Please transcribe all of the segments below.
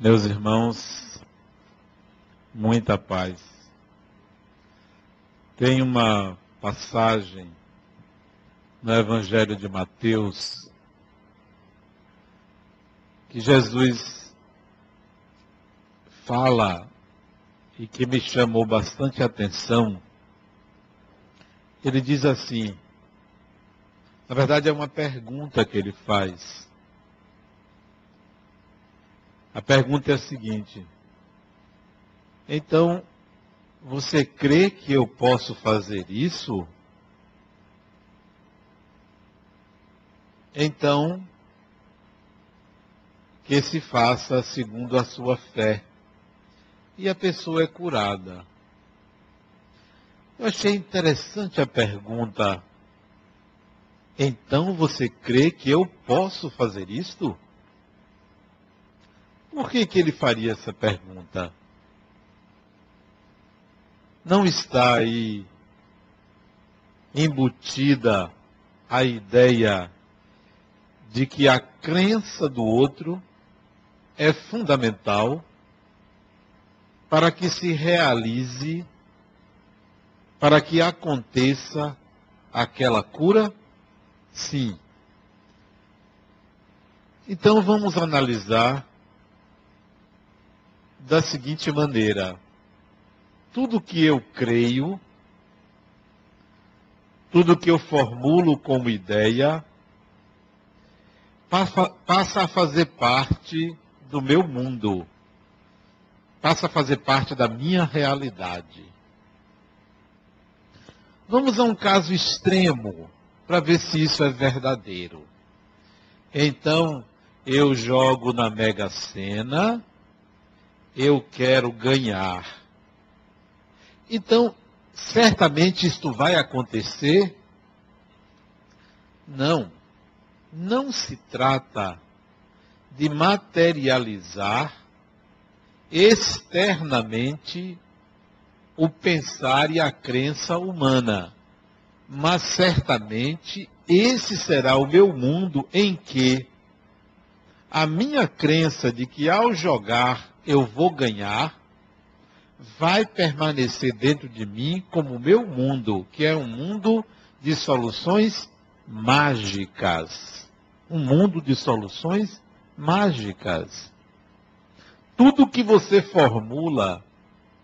Meus irmãos, muita paz. Tem uma passagem no Evangelho de Mateus que Jesus fala e que me chamou bastante atenção. Ele diz assim: na verdade, é uma pergunta que ele faz. A pergunta é a seguinte: então, você crê que eu posso fazer isso? Então, que se faça segundo a sua fé. E a pessoa é curada. Eu achei interessante a pergunta. Então você crê que eu posso fazer isto? Por que, que ele faria essa pergunta? Não está aí embutida a ideia de que a crença do outro é fundamental para que se realize, para que aconteça aquela cura? Sim. Então vamos analisar da seguinte maneira: tudo que eu creio, tudo que eu formulo como ideia, passa a fazer parte do meu mundo, passa a fazer parte da minha realidade. Vamos a um caso extremo para ver se isso é verdadeiro. Então, eu jogo na Mega Sena eu quero ganhar. Então, certamente isto vai acontecer? Não. Não se trata de materializar externamente o pensar e a crença humana. Mas certamente esse será o meu mundo em que a minha crença de que ao jogar eu vou ganhar, vai permanecer dentro de mim como o meu mundo, que é um mundo de soluções mágicas. Um mundo de soluções mágicas. Tudo que você formula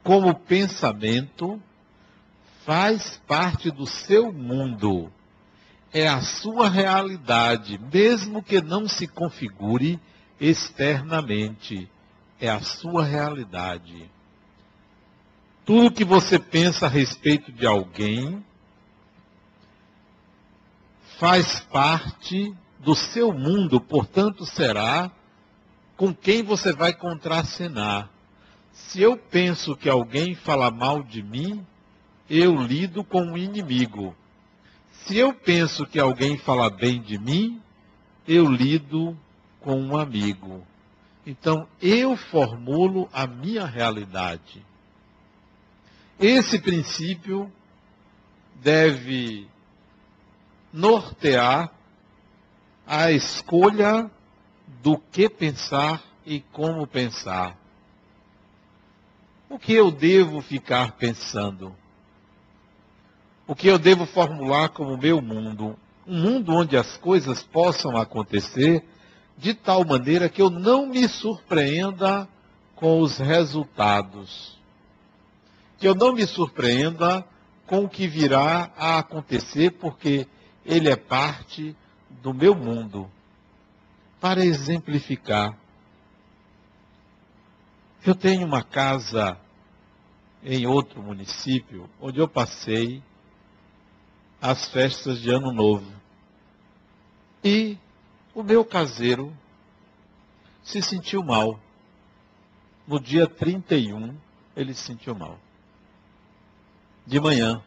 como pensamento faz parte do seu mundo. É a sua realidade, mesmo que não se configure externamente é a sua realidade. Tudo que você pensa a respeito de alguém faz parte do seu mundo, portanto será com quem você vai contracenar. Se eu penso que alguém fala mal de mim, eu lido com um inimigo. Se eu penso que alguém fala bem de mim, eu lido com um amigo. Então, eu formulo a minha realidade. Esse princípio deve nortear a escolha do que pensar e como pensar. O que eu devo ficar pensando? O que eu devo formular como meu mundo? Um mundo onde as coisas possam acontecer de tal maneira que eu não me surpreenda com os resultados. Que eu não me surpreenda com o que virá a acontecer, porque ele é parte do meu mundo. Para exemplificar, eu tenho uma casa em outro município onde eu passei as festas de Ano Novo. E o meu caseiro se sentiu mal. No dia 31, ele se sentiu mal. De manhã.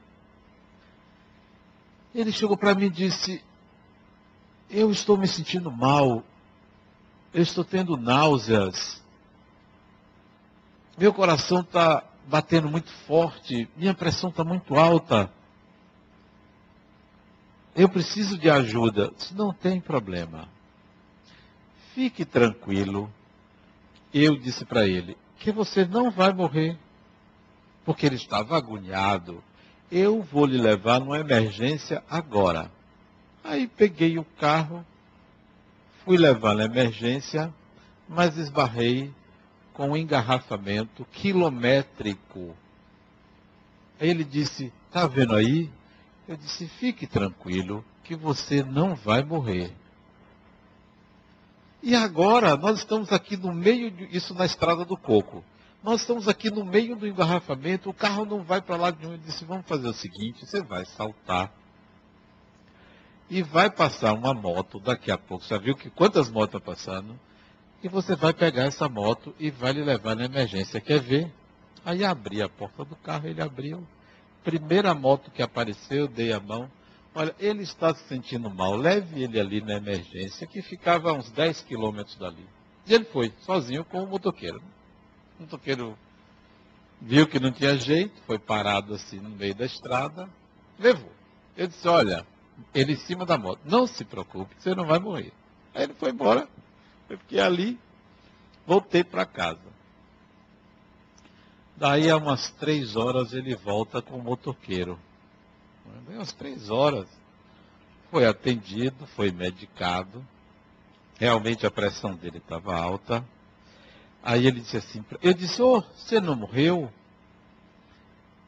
Ele chegou para mim e disse: Eu estou me sentindo mal. Eu estou tendo náuseas. Meu coração está batendo muito forte. Minha pressão está muito alta. Eu preciso de ajuda. Não tem problema. Fique tranquilo, eu disse para ele que você não vai morrer, porque ele estava agoniado. Eu vou lhe levar numa emergência agora. Aí peguei o carro, fui levar na emergência, mas esbarrei com um engarrafamento quilométrico. Aí ele disse: Está vendo aí? Eu disse: Fique tranquilo, que você não vai morrer. E agora, nós estamos aqui no meio, isso na estrada do coco. Nós estamos aqui no meio do engarrafamento, o carro não vai para lá de onde disse, vamos fazer o seguinte, você vai saltar e vai passar uma moto daqui a pouco. Já viu que quantas motos estão passando? E você vai pegar essa moto e vai lhe levar na emergência. Quer ver? Aí abri a porta do carro, ele abriu. Primeira moto que apareceu, dei a mão. Olha, ele está se sentindo mal, leve ele ali na emergência, que ficava a uns 10 quilômetros dali. E ele foi, sozinho com o motoqueiro. O motoqueiro viu que não tinha jeito, foi parado assim no meio da estrada, levou. Eu disse, olha, ele em cima da moto, não se preocupe, você não vai morrer. Aí ele foi embora, eu fiquei ali, voltei para casa. Daí a umas três horas ele volta com o motoqueiro. Deu umas três horas. Foi atendido, foi medicado. Realmente a pressão dele estava alta. Aí ele disse assim, eu disse, oh, você não morreu?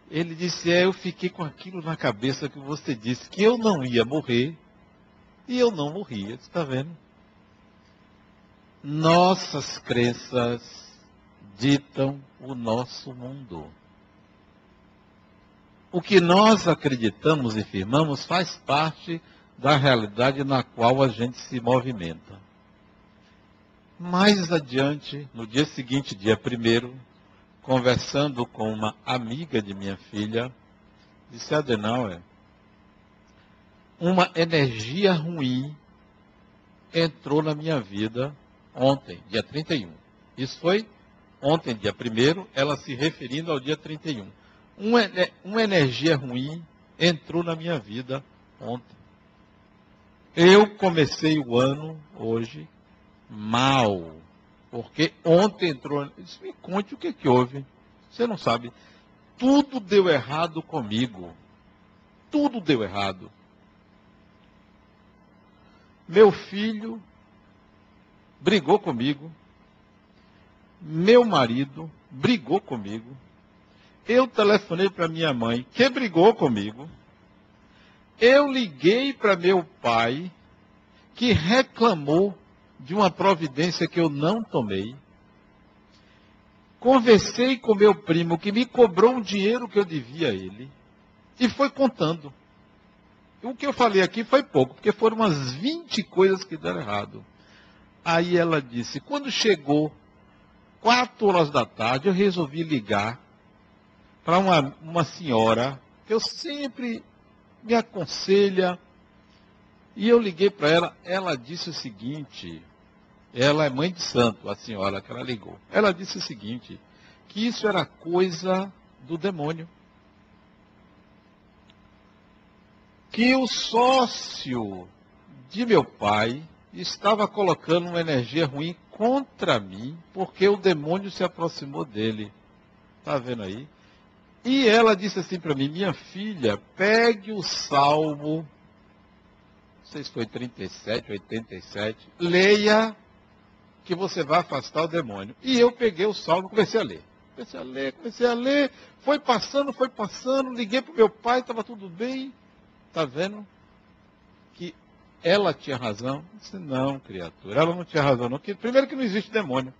Ele disse, é, eu fiquei com aquilo na cabeça que você disse, que eu não ia morrer, e eu não morria, está vendo? Nossas crenças ditam o nosso mundo. O que nós acreditamos e firmamos faz parte da realidade na qual a gente se movimenta. Mais adiante, no dia seguinte, dia primeiro, conversando com uma amiga de minha filha, disse Adenauer, uma energia ruim entrou na minha vida ontem, dia 31. Isso foi ontem, dia 1 ela se referindo ao dia 31 uma, uma energia ruim entrou na minha vida ontem. Eu comecei o ano hoje mal. Porque ontem entrou. Disse, me conte o que, que houve. Você não sabe. Tudo deu errado comigo. Tudo deu errado. Meu filho brigou comigo. Meu marido brigou comigo. Eu telefonei para minha mãe, que brigou comigo. Eu liguei para meu pai, que reclamou de uma providência que eu não tomei. Conversei com meu primo, que me cobrou um dinheiro que eu devia a ele. E foi contando. O que eu falei aqui foi pouco, porque foram umas 20 coisas que deram errado. Aí ela disse: quando chegou quatro horas da tarde, eu resolvi ligar para uma, uma senhora que eu sempre me aconselha. E eu liguei para ela, ela disse o seguinte, ela é mãe de santo, a senhora que ela ligou. Ela disse o seguinte, que isso era coisa do demônio. Que o sócio de meu pai estava colocando uma energia ruim contra mim, porque o demônio se aproximou dele. Está vendo aí? E ela disse assim para mim, minha filha, pegue o Salmo, não sei se foi 37, 87, leia que você vai afastar o demônio. E eu peguei o Salmo e comecei a ler. Comecei a ler, comecei a ler, foi passando, foi passando, liguei para meu pai, estava tudo bem. Está vendo? Que ela tinha razão. Eu disse, não, criatura, ela não tinha razão não. Primeiro que não existe demônio.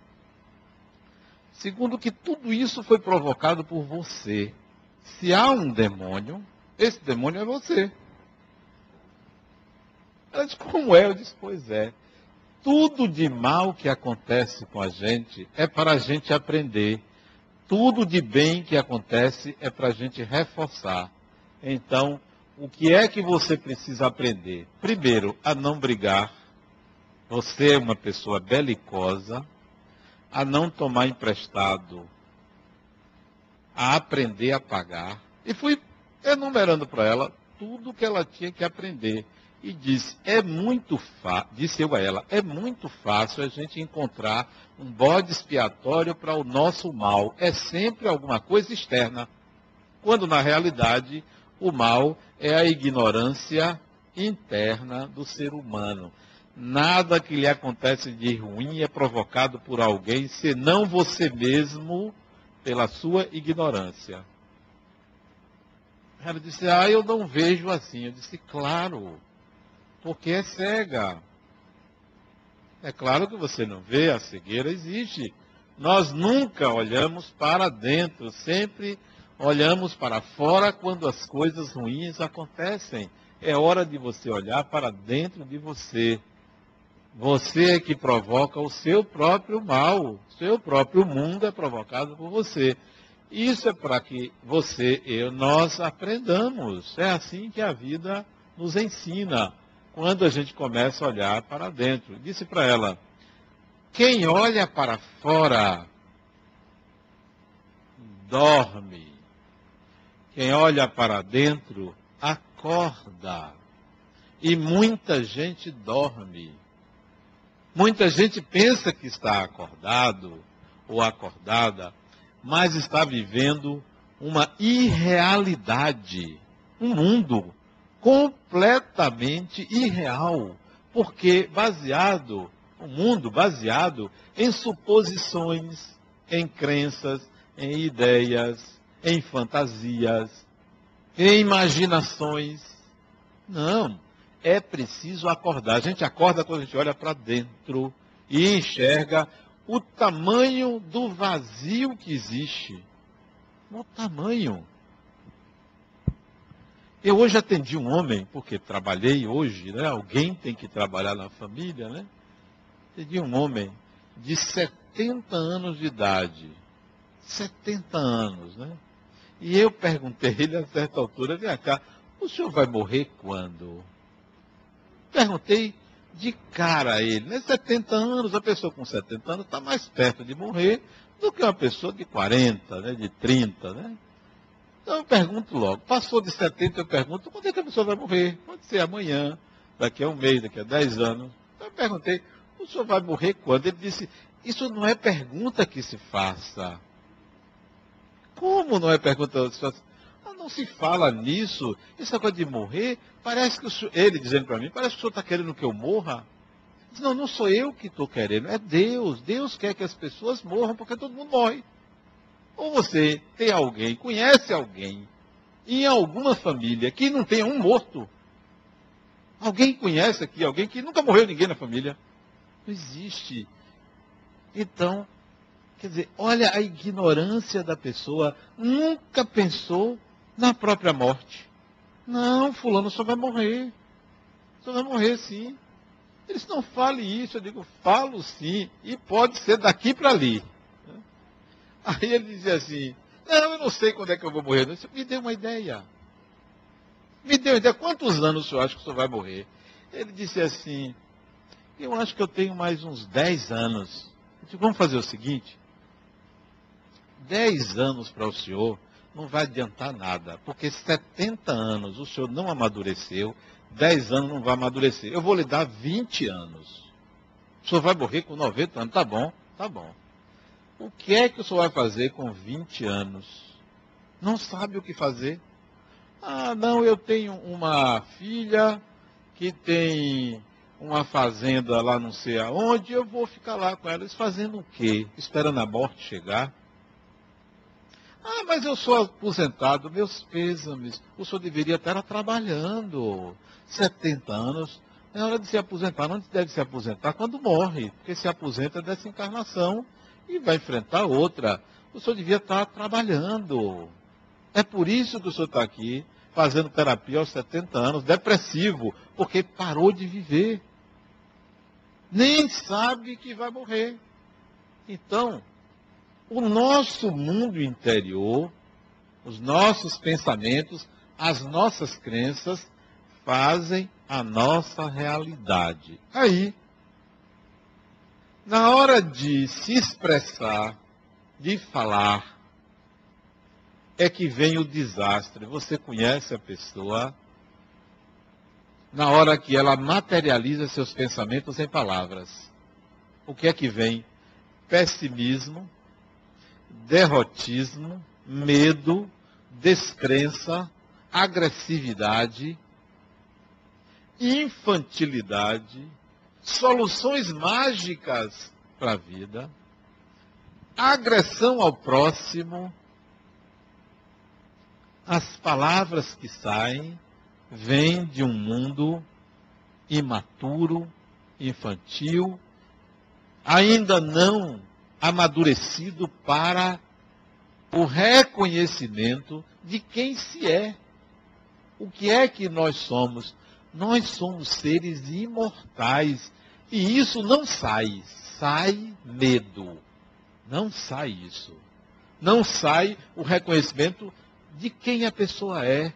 Segundo, que tudo isso foi provocado por você. Se há um demônio, esse demônio é você. Ela disse, como é? Eu disse, pois é. Tudo de mal que acontece com a gente é para a gente aprender. Tudo de bem que acontece é para a gente reforçar. Então, o que é que você precisa aprender? Primeiro, a não brigar. Você é uma pessoa belicosa, a não tomar emprestado, a aprender a pagar. E fui enumerando para ela tudo que ela tinha que aprender. e disse: é muito fácil, disse eu a ela, é muito fácil a gente encontrar um bode expiatório para o nosso mal. É sempre alguma coisa externa. Quando na realidade o mal é a ignorância interna do ser humano. Nada que lhe acontece de ruim é provocado por alguém, senão você mesmo, pela sua ignorância. Ela disse: Ah, eu não vejo assim. Eu disse: Claro, porque é cega. É claro que você não vê, a cegueira existe. Nós nunca olhamos para dentro, sempre olhamos para fora quando as coisas ruins acontecem. É hora de você olhar para dentro de você. Você é que provoca o seu próprio mal. Seu próprio mundo é provocado por você. Isso é para que você e eu, nós aprendamos. É assim que a vida nos ensina quando a gente começa a olhar para dentro. Disse para ela: quem olha para fora dorme. Quem olha para dentro acorda. E muita gente dorme. Muita gente pensa que está acordado ou acordada, mas está vivendo uma irrealidade, um mundo completamente irreal, porque baseado, um mundo baseado em suposições, em crenças, em ideias, em fantasias, em imaginações. Não, é preciso acordar. A gente acorda quando a gente olha para dentro e enxerga o tamanho do vazio que existe. O tamanho. Eu hoje atendi um homem, porque trabalhei hoje, né? Alguém tem que trabalhar na família, né? Atendi um homem de 70 anos de idade. 70 anos, né? E eu perguntei ele a certa altura, vem cá, o senhor vai morrer quando? Perguntei de cara a ele, né? 70 anos, a pessoa com 70 anos está mais perto de morrer do que uma pessoa de 40, né? de 30, né? Então eu pergunto logo, passou de 70, eu pergunto, quando é que a pessoa vai morrer? Pode ser amanhã, daqui a um mês, daqui a 10 anos. Então eu perguntei, o senhor vai morrer quando? Ele disse, isso não é pergunta que se faça. Como não é pergunta que se faça? Não se fala nisso. Essa coisa de morrer, parece que senhor, ele dizendo para mim, parece que o senhor está querendo que eu morra. Não, não sou eu que estou querendo, é Deus. Deus quer que as pessoas morram porque todo mundo morre. Ou você tem alguém, conhece alguém, em alguma família que não tenha um morto. Alguém conhece aqui alguém que nunca morreu ninguém na família? Não existe. Então, quer dizer, olha a ignorância da pessoa. Nunca pensou na própria morte. Não, fulano só vai morrer. Só vai morrer sim. Eles não fale isso, eu digo, falo sim, e pode ser daqui para ali. Aí ele dizia assim, não, eu não sei quando é que eu vou morrer. Disse, Me dê uma ideia. Me dê uma ideia. Quantos anos o senhor acha que o senhor vai morrer? Ele disse assim, eu acho que eu tenho mais uns 10 anos. Eu disse, vamos fazer o seguinte. 10 anos para o senhor não vai adiantar nada, porque 70 anos o senhor não amadureceu, 10 anos não vai amadurecer. Eu vou lhe dar 20 anos. O senhor vai morrer com 90 anos. Tá bom, tá bom. O que é que o senhor vai fazer com 20 anos? Não sabe o que fazer? Ah, não, eu tenho uma filha que tem uma fazenda lá não sei aonde, eu vou ficar lá com elas fazendo o quê? Esperando a morte chegar? Ah, mas eu sou aposentado, meus pêsames. O senhor deveria estar trabalhando. 70 anos, é hora de se aposentar. Não deve se aposentar quando morre, porque se aposenta dessa encarnação e vai enfrentar outra. O senhor devia estar trabalhando. É por isso que o senhor está aqui, fazendo terapia aos 70 anos, depressivo, porque parou de viver. Nem sabe que vai morrer. Então, o nosso mundo interior, os nossos pensamentos, as nossas crenças fazem a nossa realidade. Aí, na hora de se expressar, de falar, é que vem o desastre. Você conhece a pessoa, na hora que ela materializa seus pensamentos em palavras. O que é que vem? Pessimismo, derrotismo, medo, descrença, agressividade, infantilidade, soluções mágicas para a vida, agressão ao próximo, as palavras que saem vêm de um mundo imaturo, infantil, ainda não amadurecido para o reconhecimento de quem se é. O que é que nós somos? Nós somos seres imortais. E isso não sai. Sai medo. Não sai isso. Não sai o reconhecimento de quem a pessoa é.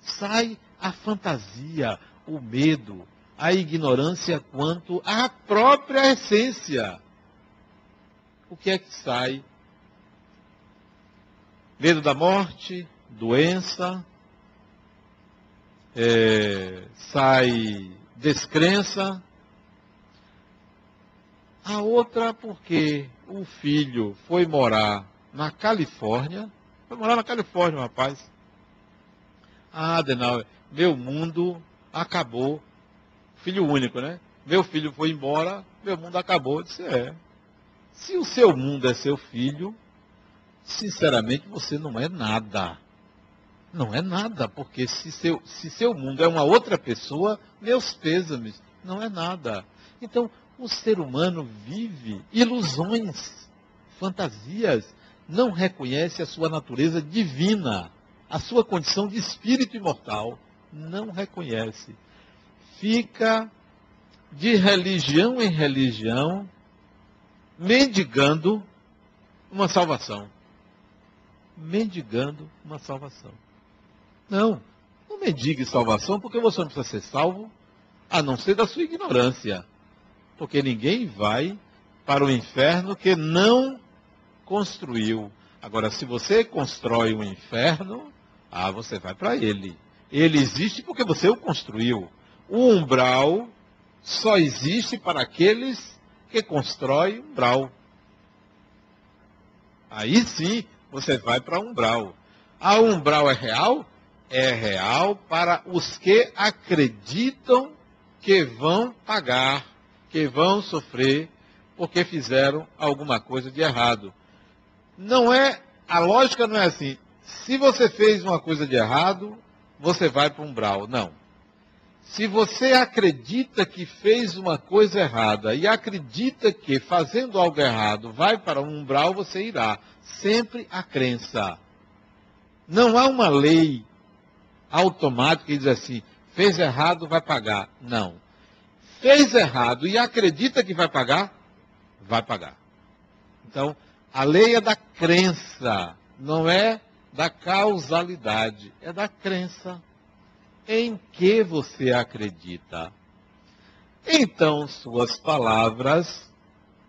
Sai a fantasia, o medo, a ignorância quanto à própria essência. O que é que sai? Medo da morte, doença, é, sai descrença. A outra porque o filho foi morar na Califórnia. Foi morar na Califórnia, rapaz. Ah, Adenauer, meu mundo acabou. Filho único, né? Meu filho foi embora, meu mundo acabou. Eu disse, é. Se o seu mundo é seu filho, sinceramente você não é nada. Não é nada, porque se seu, se seu mundo é uma outra pessoa, meus pêsames, não é nada. Então, o ser humano vive ilusões, fantasias, não reconhece a sua natureza divina, a sua condição de espírito imortal. Não reconhece. Fica de religião em religião, mendigando uma salvação. Mendigando uma salvação. Não, não mendigue salvação, porque você não precisa ser salvo, a não ser da sua ignorância. Porque ninguém vai para o inferno que não construiu. Agora, se você constrói um inferno, ah, você vai para ele. Ele existe porque você o construiu. O umbral só existe para aqueles que constroem umbral. Aí sim você vai para umbral. A umbral é real? é real para os que acreditam que vão pagar, que vão sofrer, porque fizeram alguma coisa de errado. Não é, a lógica não é assim. Se você fez uma coisa de errado, você vai para um umbral. Não. Se você acredita que fez uma coisa errada e acredita que fazendo algo errado vai para um umbral, você irá. Sempre a crença. Não há uma lei automático e diz assim: fez errado, vai pagar. Não. Fez errado e acredita que vai pagar, vai pagar. Então, a lei é da crença, não é da causalidade, é da crença. Em que você acredita? Então, suas palavras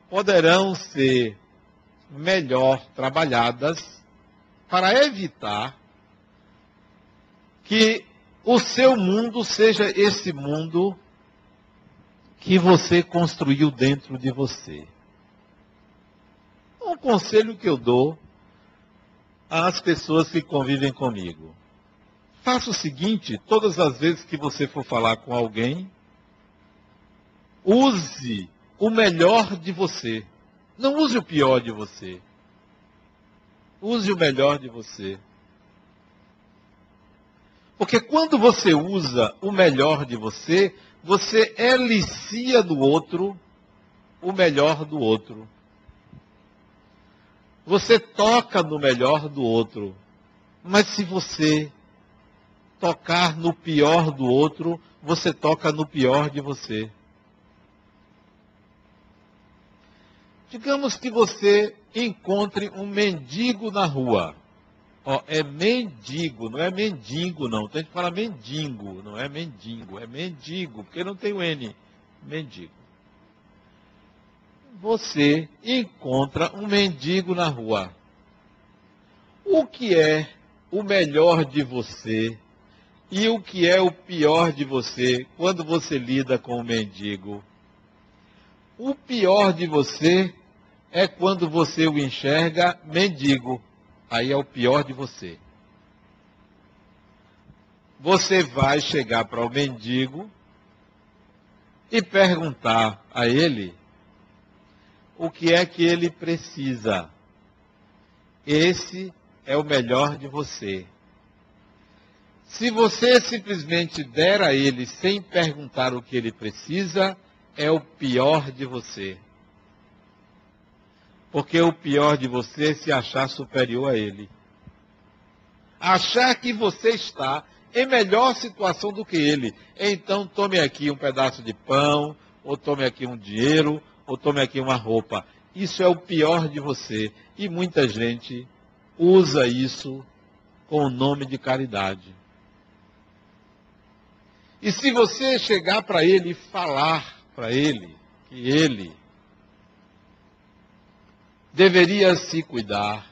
poderão ser melhor trabalhadas para evitar que o seu mundo seja esse mundo que você construiu dentro de você. Um conselho que eu dou às pessoas que convivem comigo. Faça o seguinte, todas as vezes que você for falar com alguém, use o melhor de você. Não use o pior de você. Use o melhor de você. Porque quando você usa o melhor de você, você elicia do outro o melhor do outro. Você toca no melhor do outro. Mas se você tocar no pior do outro, você toca no pior de você. Digamos que você encontre um mendigo na rua. Ó, é mendigo, não é mendigo, não. Tem que falar mendigo, não é mendigo, é mendigo, porque não tem o N. Mendigo. Você encontra um mendigo na rua. O que é o melhor de você E o que é o pior de você quando você lida com o mendigo? O pior de você é quando você o enxerga mendigo. Aí é o pior de você. Você vai chegar para o mendigo e perguntar a ele o que é que ele precisa. Esse é o melhor de você. Se você simplesmente der a ele sem perguntar o que ele precisa, é o pior de você. Porque o pior de você é se achar superior a ele. Achar que você está em melhor situação do que ele. Então tome aqui um pedaço de pão, ou tome aqui um dinheiro, ou tome aqui uma roupa. Isso é o pior de você. E muita gente usa isso com o nome de caridade. E se você chegar para ele e falar para ele que ele deveria se cuidar,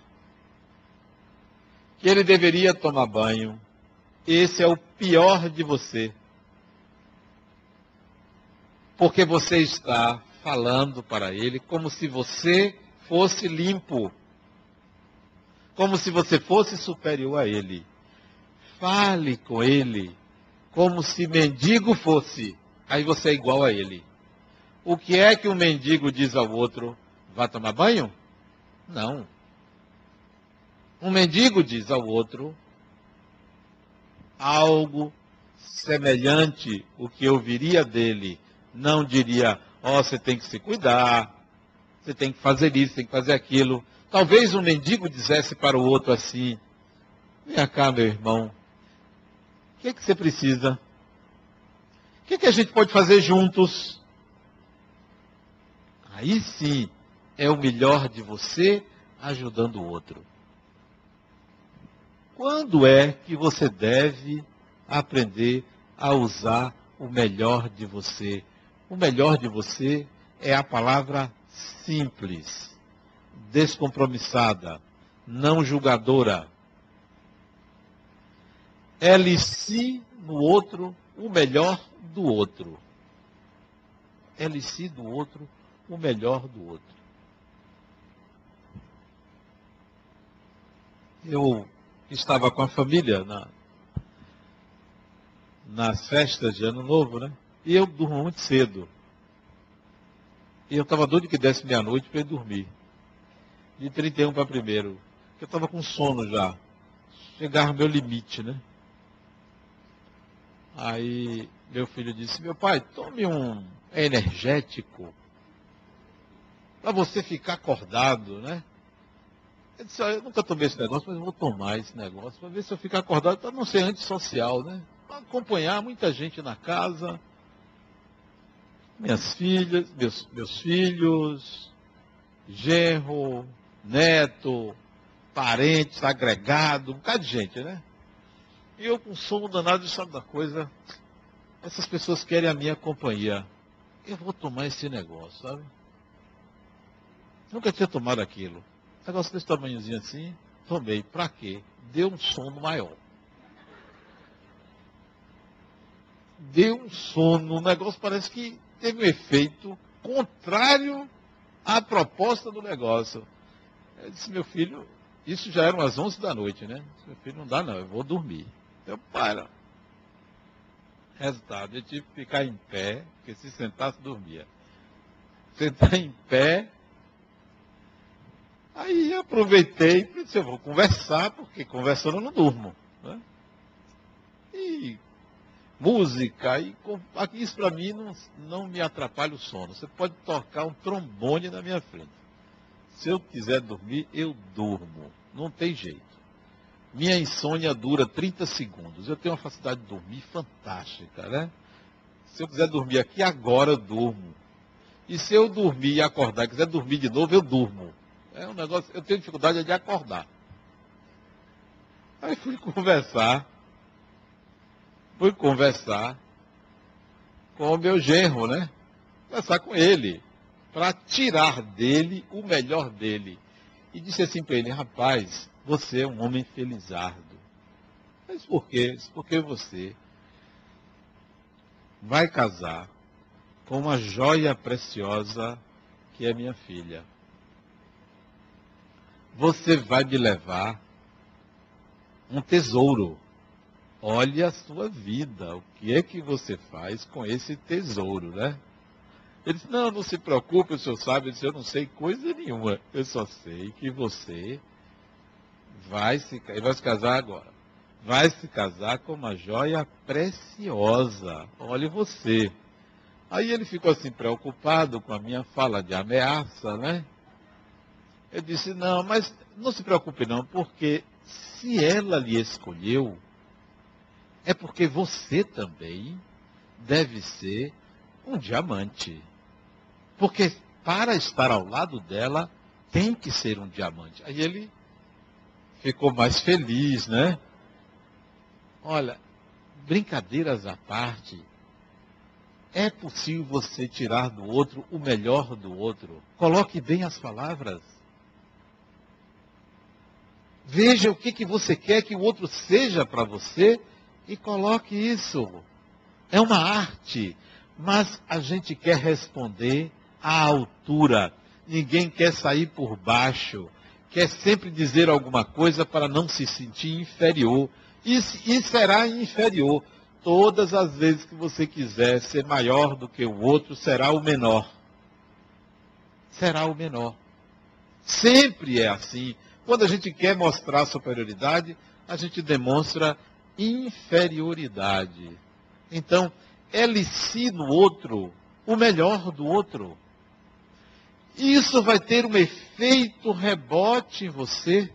que ele deveria tomar banho, esse é o pior de você. Porque você está falando para ele como se você fosse limpo, como se você fosse superior a ele. Fale com ele como se mendigo fosse, aí você é igual a ele. O que é que um mendigo diz ao outro? Vá tomar banho? Não. Um mendigo diz ao outro algo semelhante o que eu viria dele. Não diria, ó, oh, você tem que se cuidar, você tem que fazer isso, tem que fazer aquilo. Talvez um mendigo dissesse para o outro assim: Vem cá, meu irmão, que, que você precisa? O que, que a gente pode fazer juntos? Aí sim é o melhor de você ajudando o outro. Quando é que você deve aprender a usar o melhor de você? O melhor de você é a palavra simples, descompromissada, não julgadora LC no outro, o melhor do outro. LC do outro, o melhor do outro. Eu estava com a família na, nas festas de Ano Novo, né? E eu durmo muito cedo. E eu estava doido que desse meia-noite para ir dormir. De 31 para primeiro. Eu estava com sono já. Chegava meu limite, né? Aí meu filho disse, meu pai, tome um energético para você ficar acordado, né? Eu disse, eu nunca tomei esse negócio, mas vou tomar esse negócio para ver se eu ficar acordado, para não ser antissocial, né? Para acompanhar muita gente na casa, minhas filhas, meus, meus filhos, genro, neto, parentes, agregado, um bocado de gente, né? E eu com sono danado, sabe da coisa? Essas pessoas querem a minha companhia. Eu vou tomar esse negócio, sabe? Nunca tinha tomado aquilo. Negócio desse tamanhozinho assim, tomei. Pra quê? Deu um sono maior. Deu um sono. O negócio parece que teve um efeito contrário à proposta do negócio. Eu disse, meu filho, isso já eram as 11 da noite, né? Meu filho, não dá não, eu vou dormir. Eu para. Resultado, eu tive que ficar em pé, porque se sentasse, dormia. Sentar em pé. Aí aproveitei e disse, eu vou conversar, porque conversando eu não durmo. Né? E música, e isso para mim não, não me atrapalha o sono. Você pode tocar um trombone na minha frente. Se eu quiser dormir, eu durmo. Não tem jeito. Minha insônia dura 30 segundos. Eu tenho uma facilidade de dormir fantástica, né? Se eu quiser dormir aqui agora, eu durmo. E se eu dormir e acordar, quiser dormir de novo, eu durmo. É um negócio, eu tenho dificuldade de acordar. Aí fui conversar. Fui conversar com o meu genro, né? Conversar com ele. Para tirar dele o melhor dele. E disse assim para ele, rapaz, você é um homem felizardo. Mas por quê? Porque você vai casar com uma joia preciosa que é minha filha. Você vai me levar um tesouro. Olha a sua vida, o que é que você faz com esse tesouro, né? Ele disse, não, não se preocupe, o senhor sabe. Disse, eu não sei coisa nenhuma. Eu só sei que você vai se, vai se casar agora. Vai se casar com uma joia preciosa. Olhe você. Aí ele ficou assim preocupado com a minha fala de ameaça, né? Eu disse, não, mas não se preocupe não, porque se ela lhe escolheu, é porque você também deve ser um diamante. Porque para estar ao lado dela, tem que ser um diamante. Aí ele ficou mais feliz, né? Olha, brincadeiras à parte, é possível você tirar do outro o melhor do outro. Coloque bem as palavras. Veja o que, que você quer que o outro seja para você e coloque isso. É uma arte, mas a gente quer responder à altura. Ninguém quer sair por baixo. Quer sempre dizer alguma coisa para não se sentir inferior. E, e será inferior. Todas as vezes que você quiser ser maior do que o outro, será o menor. Será o menor. Sempre é assim. Quando a gente quer mostrar superioridade, a gente demonstra inferioridade. Então, elici no outro o melhor do outro. Isso vai ter um efeito rebote em você.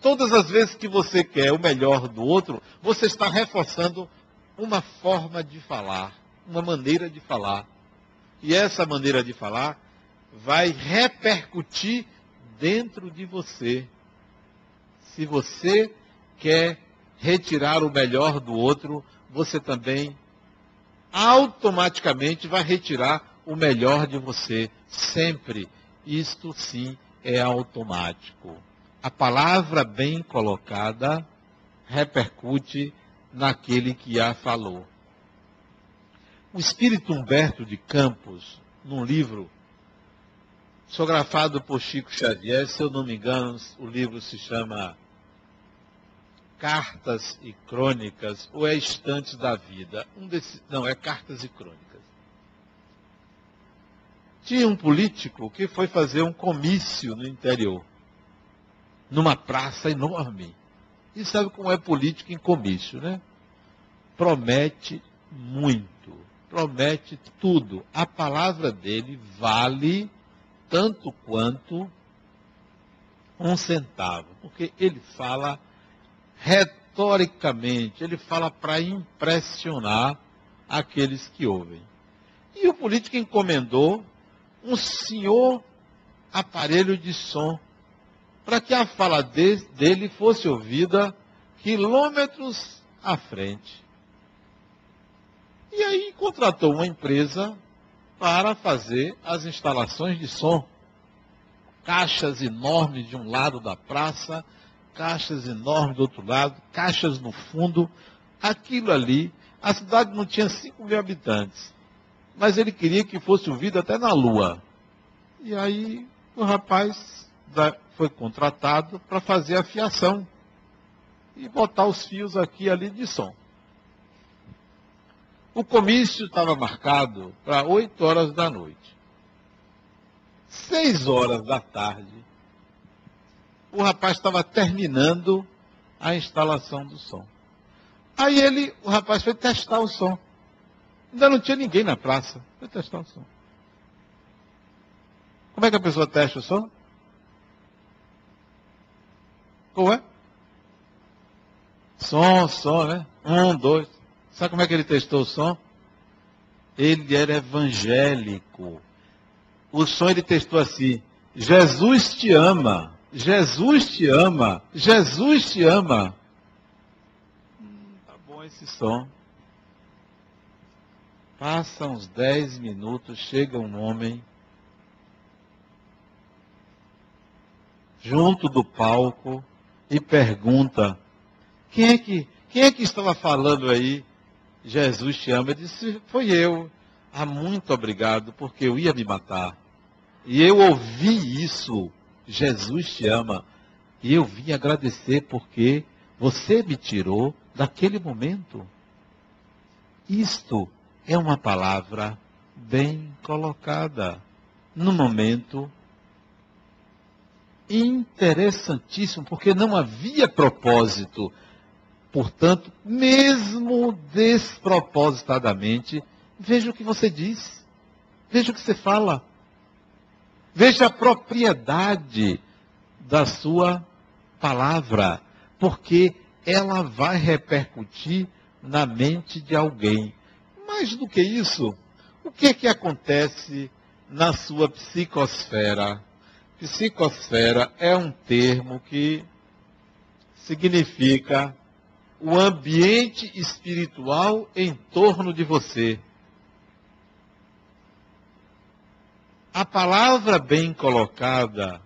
Todas as vezes que você quer o melhor do outro, você está reforçando uma forma de falar, uma maneira de falar. E essa maneira de falar vai repercutir dentro de você. Se você quer retirar o melhor do outro, você também automaticamente vai retirar o melhor de você. Sempre. Isto sim é automático. A palavra bem colocada repercute naquele que a falou. O espírito Humberto de Campos, num livro Sografado por Chico Xavier, se eu não me engano, o livro se chama Cartas e Crônicas, ou é Estantes da Vida? Um desse, não, é Cartas e Crônicas. Tinha um político que foi fazer um comício no interior, numa praça enorme. E sabe como é político em comício, né? Promete muito, promete tudo. A palavra dele vale tanto quanto um centavo, porque ele fala retoricamente, ele fala para impressionar aqueles que ouvem. E o político encomendou um senhor aparelho de som para que a fala de, dele fosse ouvida quilômetros à frente. E aí contratou uma empresa para fazer as instalações de som. Caixas enormes de um lado da praça, caixas enormes do outro lado, caixas no fundo. Aquilo ali, a cidade não tinha 5 mil habitantes, mas ele queria que fosse ouvido até na lua. E aí o rapaz foi contratado para fazer a fiação e botar os fios aqui ali de som. O comício estava marcado para 8 horas da noite. 6 horas da tarde, o rapaz estava terminando a instalação do som. Aí ele, o rapaz foi testar o som. Ainda não tinha ninguém na praça. Foi testar o som. Como é que a pessoa testa o som? Como é? Som, som, né? Um, dois. Sabe como é que ele testou o som? Ele era evangélico. O som ele testou assim: Jesus te ama, Jesus te ama, Jesus te ama. Hum, tá bom esse som. Passa uns dez minutos, chega um homem junto do palco e pergunta: quem é que, quem é que estava falando aí? Jesus te ama. Ele disse: Foi eu. Ah, muito obrigado, porque eu ia me matar. E eu ouvi isso. Jesus te ama. E eu vim agradecer porque você me tirou daquele momento. Isto é uma palavra bem colocada no momento interessantíssimo, porque não havia propósito. Portanto, mesmo despropositadamente, veja o que você diz, veja o que você fala, veja a propriedade da sua palavra, porque ela vai repercutir na mente de alguém. Mais do que isso, o que é que acontece na sua psicosfera? Psicosfera é um termo que significa o ambiente espiritual em torno de você. A palavra bem colocada,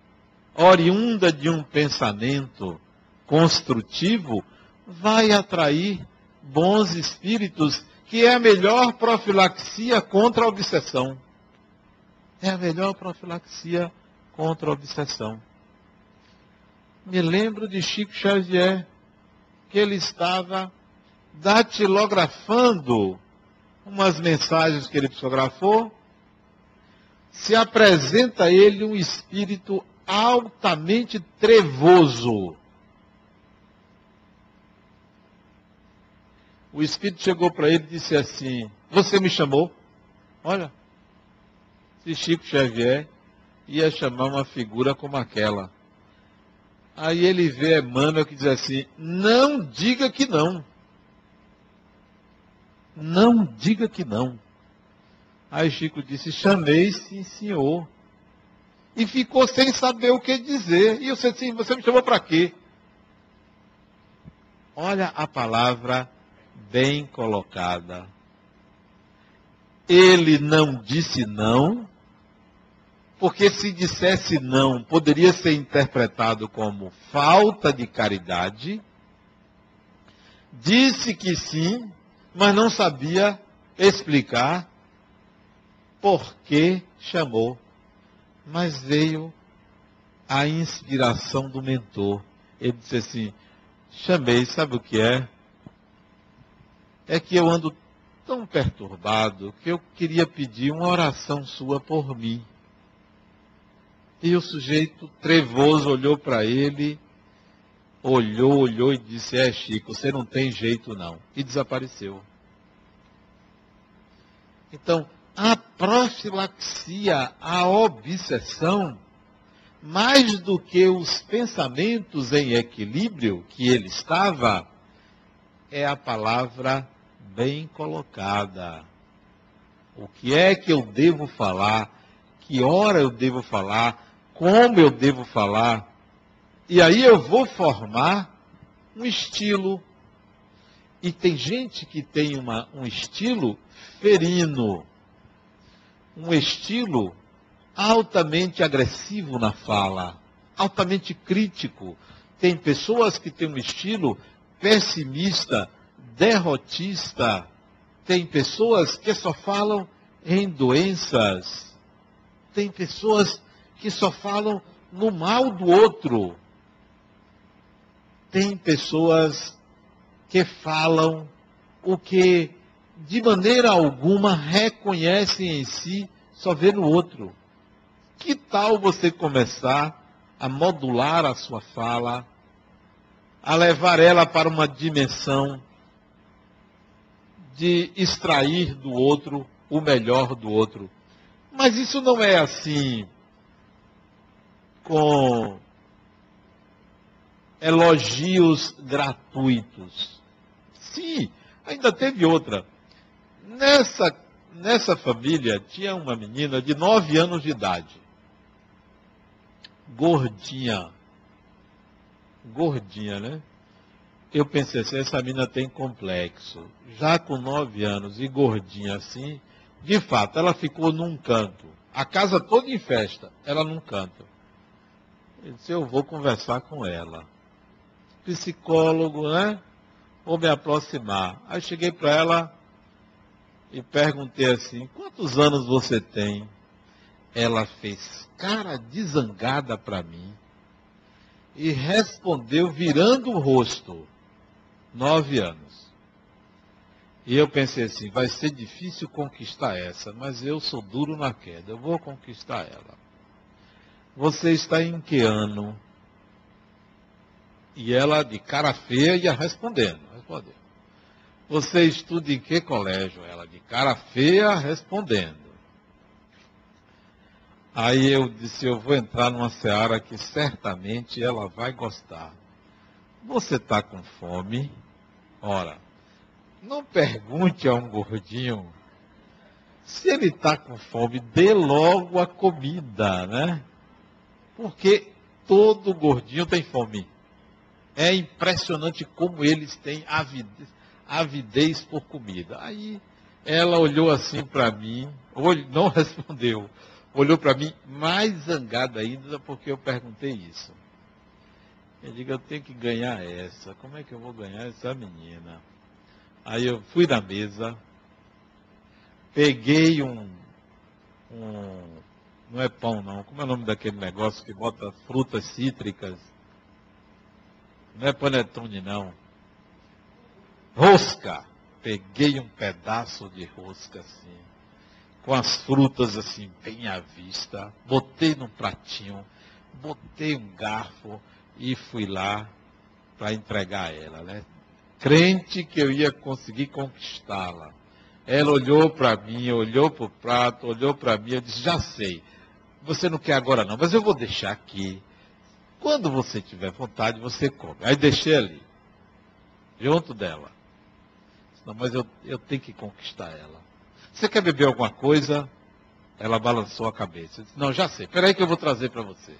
oriunda de um pensamento construtivo, vai atrair bons espíritos, que é a melhor profilaxia contra a obsessão. É a melhor profilaxia contra a obsessão. Me lembro de Chico Xavier, que ele estava datilografando umas mensagens que ele psicografou, se apresenta a ele um espírito altamente trevoso. O espírito chegou para ele e disse assim: Você me chamou? Olha, se Chico Xavier ia chamar uma figura como aquela. Aí ele vê Emmanuel que diz assim: Não diga que não. Não diga que não. Aí Chico disse: Chamei, sim, senhor. E ficou sem saber o que dizer. E eu disse assim: Você me chamou para quê? Olha a palavra bem colocada. Ele não disse não, porque se dissesse não, poderia ser interpretado como falta de caridade. Disse que sim, mas não sabia explicar por que chamou. Mas veio a inspiração do mentor. Ele disse assim: chamei, sabe o que é? É que eu ando tão perturbado que eu queria pedir uma oração sua por mim. E o sujeito trevoso olhou para ele, olhou, olhou e disse: É, Chico, você não tem jeito não. E desapareceu. Então, a profilaxia, a obsessão, mais do que os pensamentos em equilíbrio que ele estava, é a palavra bem colocada. O que é que eu devo falar? Que hora eu devo falar? como eu devo falar. E aí eu vou formar um estilo. E tem gente que tem uma, um estilo ferino, um estilo altamente agressivo na fala, altamente crítico. Tem pessoas que têm um estilo pessimista, derrotista. Tem pessoas que só falam em doenças. Tem pessoas que só falam no mal do outro. Tem pessoas que falam o que de maneira alguma reconhecem em si, só vê no outro. Que tal você começar a modular a sua fala, a levar ela para uma dimensão de extrair do outro o melhor do outro? Mas isso não é assim com elogios gratuitos. Sim, ainda teve outra. Nessa, nessa família tinha uma menina de nove anos de idade. Gordinha. Gordinha, né? Eu pensei assim, essa menina tem complexo. Já com nove anos e gordinha assim, de fato, ela ficou num canto. A casa toda em festa, ela num canto. Ele disse, eu vou conversar com ela. psicólogo, né? Vou me aproximar. Aí cheguei para ela e perguntei assim: quantos anos você tem? Ela fez cara de zangada para mim e respondeu virando o rosto: nove anos. E eu pensei assim: vai ser difícil conquistar essa, mas eu sou duro na queda, eu vou conquistar ela. Você está em que ano? E ela, de cara feia, ia respondendo. respondendo. Você estuda em que colégio? Ela, de cara feia, respondendo. Aí eu disse, eu vou entrar numa seara que certamente ela vai gostar. Você está com fome? Ora, não pergunte a um gordinho se ele está com fome, dê logo a comida, né? Porque todo gordinho tem fome. É impressionante como eles têm avidez, avidez por comida. Aí ela olhou assim para mim, não respondeu, olhou para mim mais zangada ainda porque eu perguntei isso. Eu digo, eu tenho que ganhar essa. Como é que eu vou ganhar essa menina? Aí eu fui na mesa, peguei um, um não é pão, não. Como é o nome daquele negócio que bota frutas cítricas? Não é panetone, não. Rosca. Peguei um pedaço de rosca assim, com as frutas assim, bem à vista. Botei num pratinho, botei um garfo e fui lá para entregar ela, né? Crente que eu ia conseguir conquistá-la. Ela olhou para mim, olhou para o prato, olhou para mim, eu disse, já sei você não quer agora não, mas eu vou deixar aqui. Quando você tiver vontade, você come. Aí deixei ali, junto dela. Não, mas eu, eu tenho que conquistar ela. Você quer beber alguma coisa? Ela balançou a cabeça. disse, não, já sei. Espera aí que eu vou trazer para você.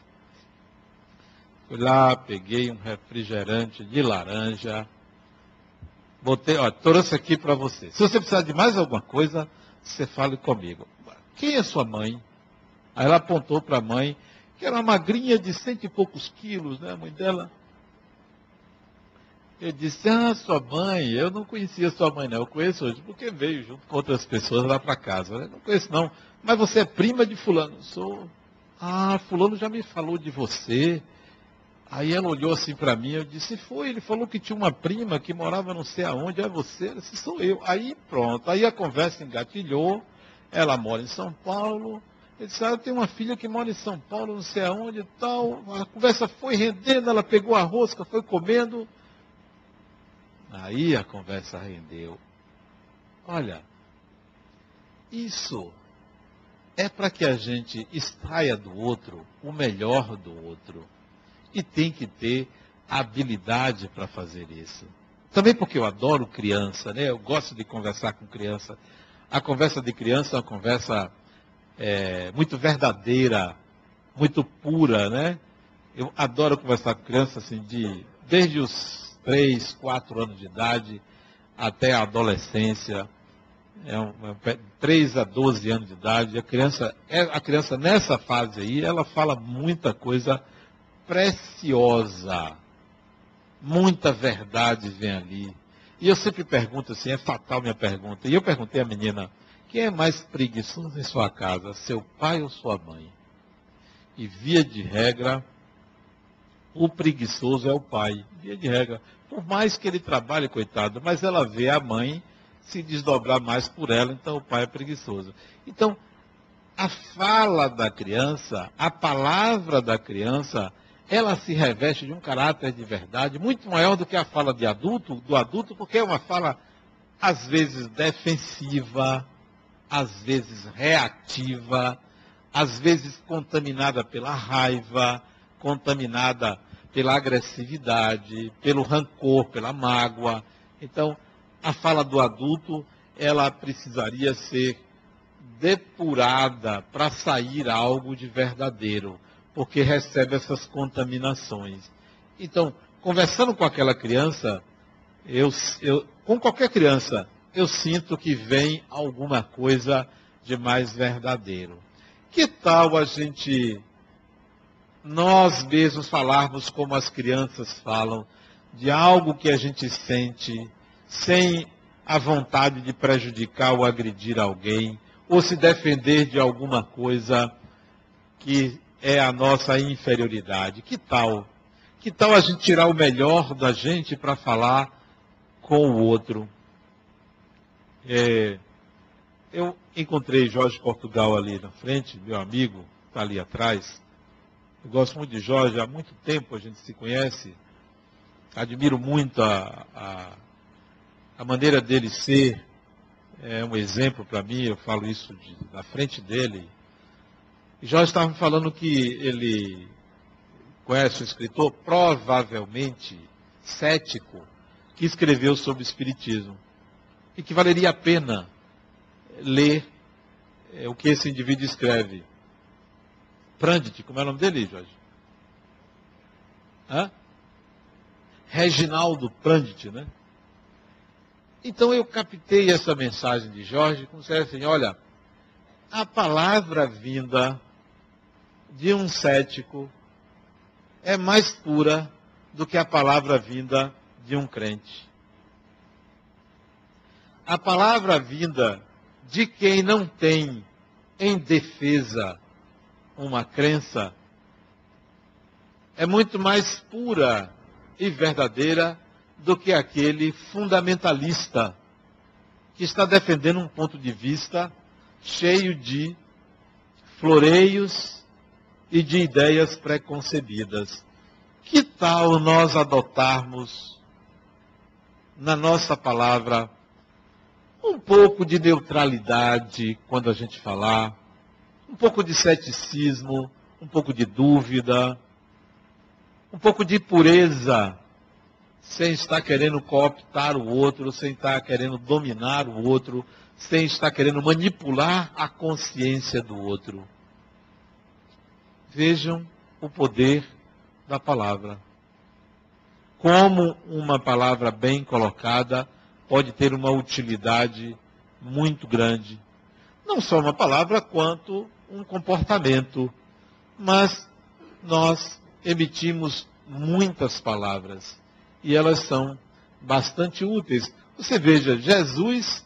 Fui lá, peguei um refrigerante de laranja. Botei, ó, trouxe aqui para você. Se você precisar de mais alguma coisa, você fale comigo. Quem é sua mãe? Aí ela apontou para a mãe, que era uma magrinha de cento e poucos quilos, né, a mãe dela. Eu disse, ah, sua mãe, eu não conhecia sua mãe, não. Eu conheço hoje, porque veio junto com outras pessoas lá para casa. Né? Não conheço, não. Mas você é prima de fulano? Sou. Ah, fulano já me falou de você. Aí ela olhou assim para mim, eu disse, foi, ele falou que tinha uma prima que morava não sei aonde, é você? Eu disse, sou eu. Aí pronto, aí a conversa engatilhou, ela mora em São Paulo, ele disse, ah, eu tenho uma filha que mora em São Paulo, não sei aonde e tal. A conversa foi rendendo, ela pegou a rosca, foi comendo. Aí a conversa rendeu. Olha, isso é para que a gente extraia do outro o melhor do outro. E tem que ter habilidade para fazer isso. Também porque eu adoro criança, né? Eu gosto de conversar com criança. A conversa de criança é uma conversa é, muito verdadeira, muito pura, né? Eu adoro conversar com crianças assim, de, desde os 3, 4 anos de idade até a adolescência, é um, 3 a 12 anos de idade. A criança, é, a criança nessa fase aí, ela fala muita coisa preciosa. Muita verdade vem ali. E eu sempre pergunto assim, é fatal minha pergunta. E eu perguntei à menina, quem é mais preguiçoso em sua casa, seu pai ou sua mãe? E via de regra, o preguiçoso é o pai. Via de regra. Por mais que ele trabalhe, coitado, mas ela vê a mãe se desdobrar mais por ela, então o pai é preguiçoso. Então, a fala da criança, a palavra da criança, ela se reveste de um caráter de verdade muito maior do que a fala de adulto, do adulto, porque é uma fala às vezes defensiva, às vezes reativa, às vezes contaminada pela raiva, contaminada pela agressividade, pelo rancor, pela mágoa. Então, a fala do adulto, ela precisaria ser depurada para sair algo de verdadeiro, porque recebe essas contaminações. Então, conversando com aquela criança, eu, eu, com qualquer criança, eu sinto que vem alguma coisa de mais verdadeiro. Que tal a gente, nós mesmos, falarmos como as crianças falam, de algo que a gente sente, sem a vontade de prejudicar ou agredir alguém, ou se defender de alguma coisa que é a nossa inferioridade. Que tal? Que tal a gente tirar o melhor da gente para falar com o outro? É, eu encontrei Jorge Portugal ali na frente, meu amigo, está ali atrás. Eu gosto muito de Jorge, há muito tempo a gente se conhece. Admiro muito a, a, a maneira dele ser. É um exemplo para mim, eu falo isso de, na frente dele. E Jorge estava falando que ele conhece um escritor, provavelmente cético, que escreveu sobre Espiritismo. E que valeria a pena ler é, o que esse indivíduo escreve. Prandit, como é o nome dele, Jorge? Hã? Reginaldo Prandit, né? Então eu captei essa mensagem de Jorge como se assim, olha, a palavra vinda de um cético é mais pura do que a palavra vinda de um crente. A palavra vinda de quem não tem em defesa uma crença é muito mais pura e verdadeira do que aquele fundamentalista que está defendendo um ponto de vista cheio de floreios e de ideias preconcebidas. Que tal nós adotarmos na nossa palavra um pouco de neutralidade quando a gente falar, um pouco de ceticismo, um pouco de dúvida, um pouco de pureza, sem estar querendo cooptar o outro, sem estar querendo dominar o outro, sem estar querendo manipular a consciência do outro. Vejam o poder da palavra. Como uma palavra bem colocada pode ter uma utilidade muito grande. Não só uma palavra, quanto um comportamento. Mas nós emitimos muitas palavras e elas são bastante úteis. Você veja, Jesus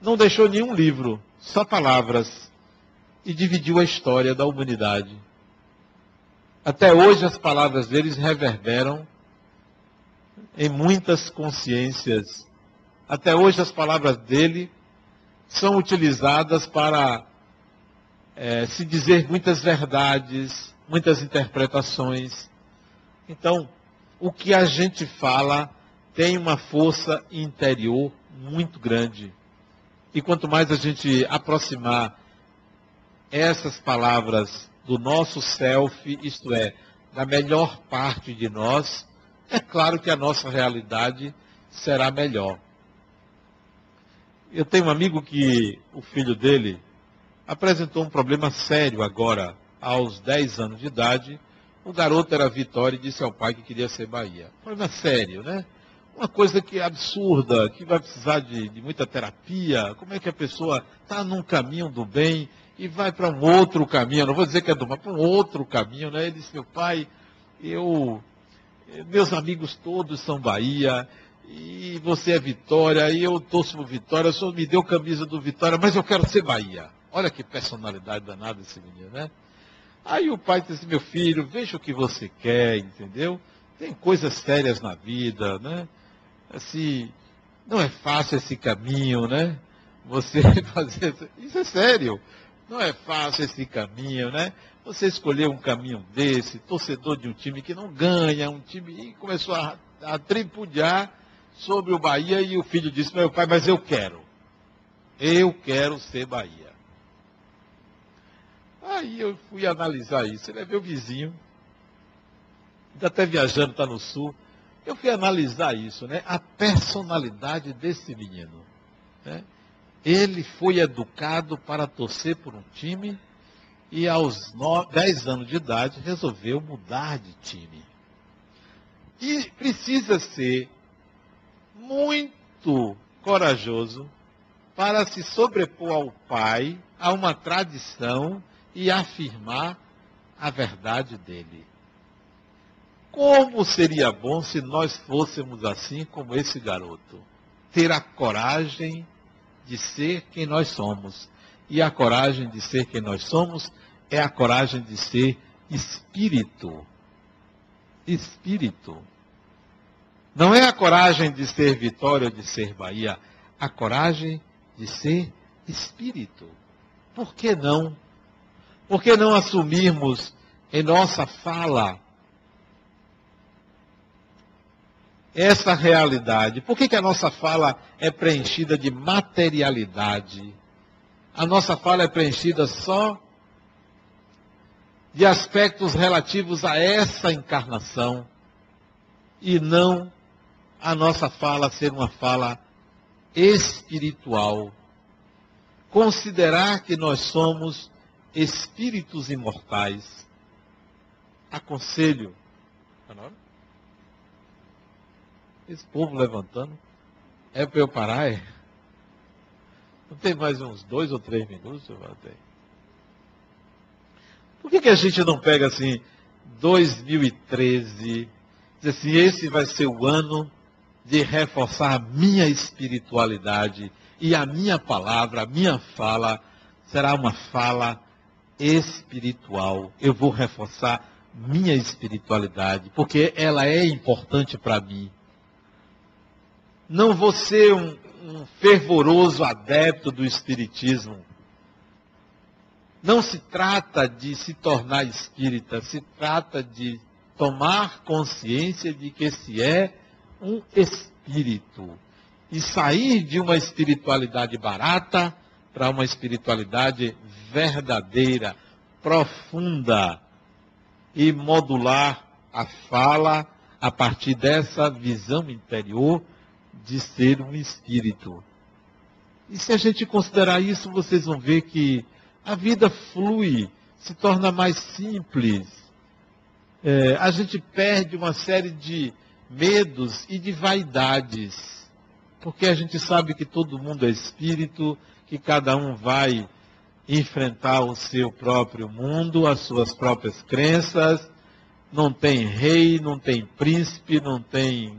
não deixou nenhum livro, só palavras, e dividiu a história da humanidade. Até hoje as palavras deles reverberam em muitas consciências até hoje as palavras dele são utilizadas para é, se dizer muitas verdades, muitas interpretações. Então, o que a gente fala tem uma força interior muito grande. E quanto mais a gente aproximar essas palavras do nosso self, isto é, da melhor parte de nós, é claro que a nossa realidade será melhor. Eu tenho um amigo que o filho dele apresentou um problema sério agora, aos 10 anos de idade. O garoto era Vitória e disse ao pai que queria ser Bahia. Problema sério, né? Uma coisa que é absurda, que vai precisar de, de muita terapia. Como é que a pessoa está num caminho do bem e vai para um outro caminho? não vou dizer que é do mal, para um outro caminho, né? Ele disse, meu pai, eu, meus amigos todos são Bahia, e você é Vitória, e eu torço por Vitória, o senhor me deu camisa do Vitória, mas eu quero ser Bahia. Olha que personalidade danada esse menino, né? Aí o pai disse, meu filho, veja o que você quer, entendeu? Tem coisas sérias na vida, né? Assim, não é fácil esse caminho, né? Você fazer. Isso é sério. Não é fácil esse caminho, né? Você escolher um caminho desse, torcedor de um time que não ganha, um time. E começou a, a tripudiar sobre o Bahia e o filho disse, meu pai, mas eu quero. Eu quero ser Bahia. Aí eu fui analisar isso. Ele é meu vizinho. Está até viajando, está no sul. Eu fui analisar isso, né? A personalidade desse menino. Né? Ele foi educado para torcer por um time e aos 10 anos de idade resolveu mudar de time. E precisa ser muito corajoso para se sobrepor ao pai, a uma tradição e afirmar a verdade dele. Como seria bom se nós fôssemos assim como esse garoto? Ter a coragem de ser quem nós somos. E a coragem de ser quem nós somos é a coragem de ser espírito. Espírito. Não é a coragem de ser Vitória ou de ser Bahia, a coragem de ser espírito. Por que não? Por que não assumirmos em nossa fala essa realidade? Por que, que a nossa fala é preenchida de materialidade? A nossa fala é preenchida só de aspectos relativos a essa encarnação e não a nossa fala ser uma fala espiritual. Considerar que nós somos espíritos imortais. Aconselho. Tá esse povo levantando. É para eu parar? É? Não tem mais uns dois ou três minutos? Tenho. Por que, que a gente não pega assim, 2013, diz assim, esse vai ser o ano de reforçar a minha espiritualidade e a minha palavra, a minha fala, será uma fala espiritual. Eu vou reforçar minha espiritualidade, porque ela é importante para mim. Não vou ser um, um fervoroso adepto do espiritismo. Não se trata de se tornar espírita, se trata de tomar consciência de que se é um espírito e sair de uma espiritualidade barata para uma espiritualidade verdadeira, profunda e modular a fala a partir dessa visão interior de ser um espírito. E se a gente considerar isso, vocês vão ver que a vida flui, se torna mais simples. É, a gente perde uma série de medos e de vaidades. Porque a gente sabe que todo mundo é espírito, que cada um vai enfrentar o seu próprio mundo, as suas próprias crenças. Não tem rei, não tem príncipe, não tem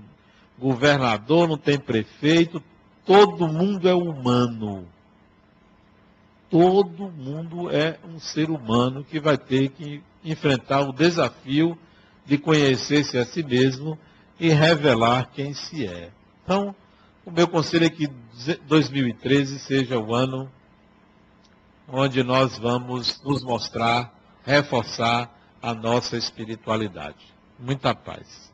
governador, não tem prefeito. Todo mundo é humano. Todo mundo é um ser humano que vai ter que enfrentar o desafio de conhecer-se a si mesmo e revelar quem se é. Então, o meu conselho é que 2013 seja o ano onde nós vamos nos mostrar, reforçar a nossa espiritualidade. Muita paz.